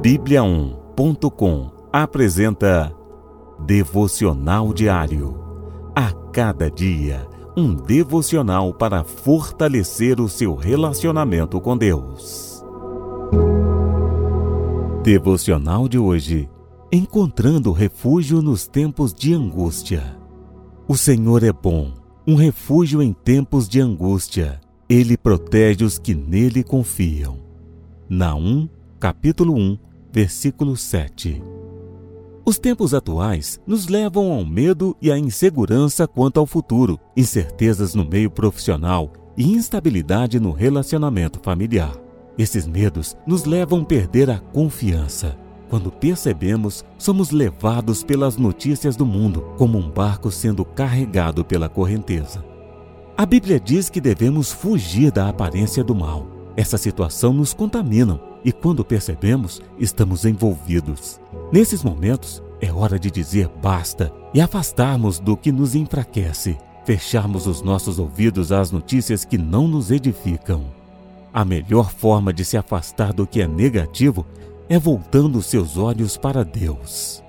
Bíblia1.com apresenta Devocional Diário. A cada dia, um devocional para fortalecer o seu relacionamento com Deus. Devocional de hoje. Encontrando refúgio nos tempos de angústia. O Senhor é bom, um refúgio em tempos de angústia. Ele protege os que nele confiam. Naum, capítulo 1, versículo 7. Os tempos atuais nos levam ao medo e à insegurança quanto ao futuro, incertezas no meio profissional e instabilidade no relacionamento familiar. Esses medos nos levam a perder a confiança. Quando percebemos, somos levados pelas notícias do mundo, como um barco sendo carregado pela correnteza. A Bíblia diz que devemos fugir da aparência do mal. Essa situação nos contamina e, quando percebemos, estamos envolvidos. Nesses momentos, é hora de dizer basta e afastarmos do que nos enfraquece, fecharmos os nossos ouvidos às notícias que não nos edificam. A melhor forma de se afastar do que é negativo é voltando seus olhos para Deus.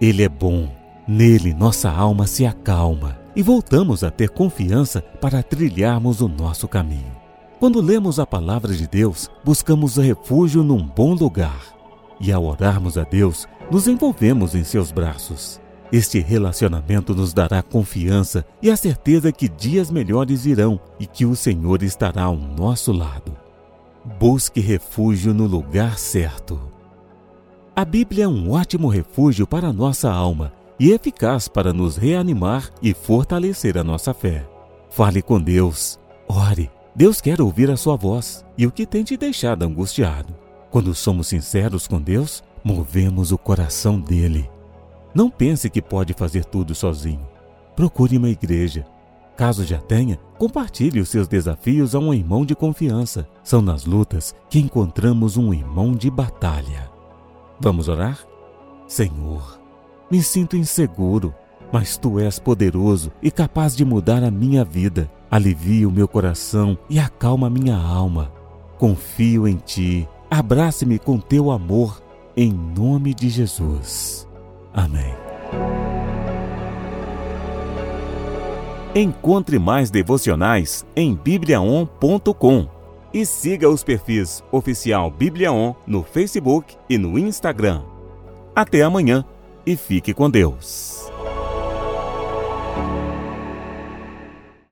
Ele é bom, nele nossa alma se acalma e voltamos a ter confiança para trilharmos o nosso caminho. Quando lemos a palavra de Deus, buscamos refúgio num bom lugar. E ao orarmos a Deus, nos envolvemos em seus braços. Este relacionamento nos dará confiança e a certeza que dias melhores virão e que o Senhor estará ao nosso lado. Busque refúgio no lugar certo. A Bíblia é um ótimo refúgio para a nossa alma e eficaz para nos reanimar e fortalecer a nossa fé. Fale com Deus, ore. Deus quer ouvir a sua voz e o que tem te deixado angustiado. Quando somos sinceros com Deus, movemos o coração dele. Não pense que pode fazer tudo sozinho. Procure uma igreja. Caso já tenha, compartilhe os seus desafios a um irmão de confiança. São nas lutas que encontramos um irmão de batalha. Vamos orar? Senhor, me sinto inseguro, mas tu és poderoso e capaz de mudar a minha vida. Alivia o meu coração e acalma minha alma. Confio em ti. Abrace-me com teu amor, em nome de Jesus. Amém. Encontre mais devocionais em bibliaon.com e siga os perfis oficial Bibliaon no Facebook e no Instagram. Até amanhã e fique com Deus.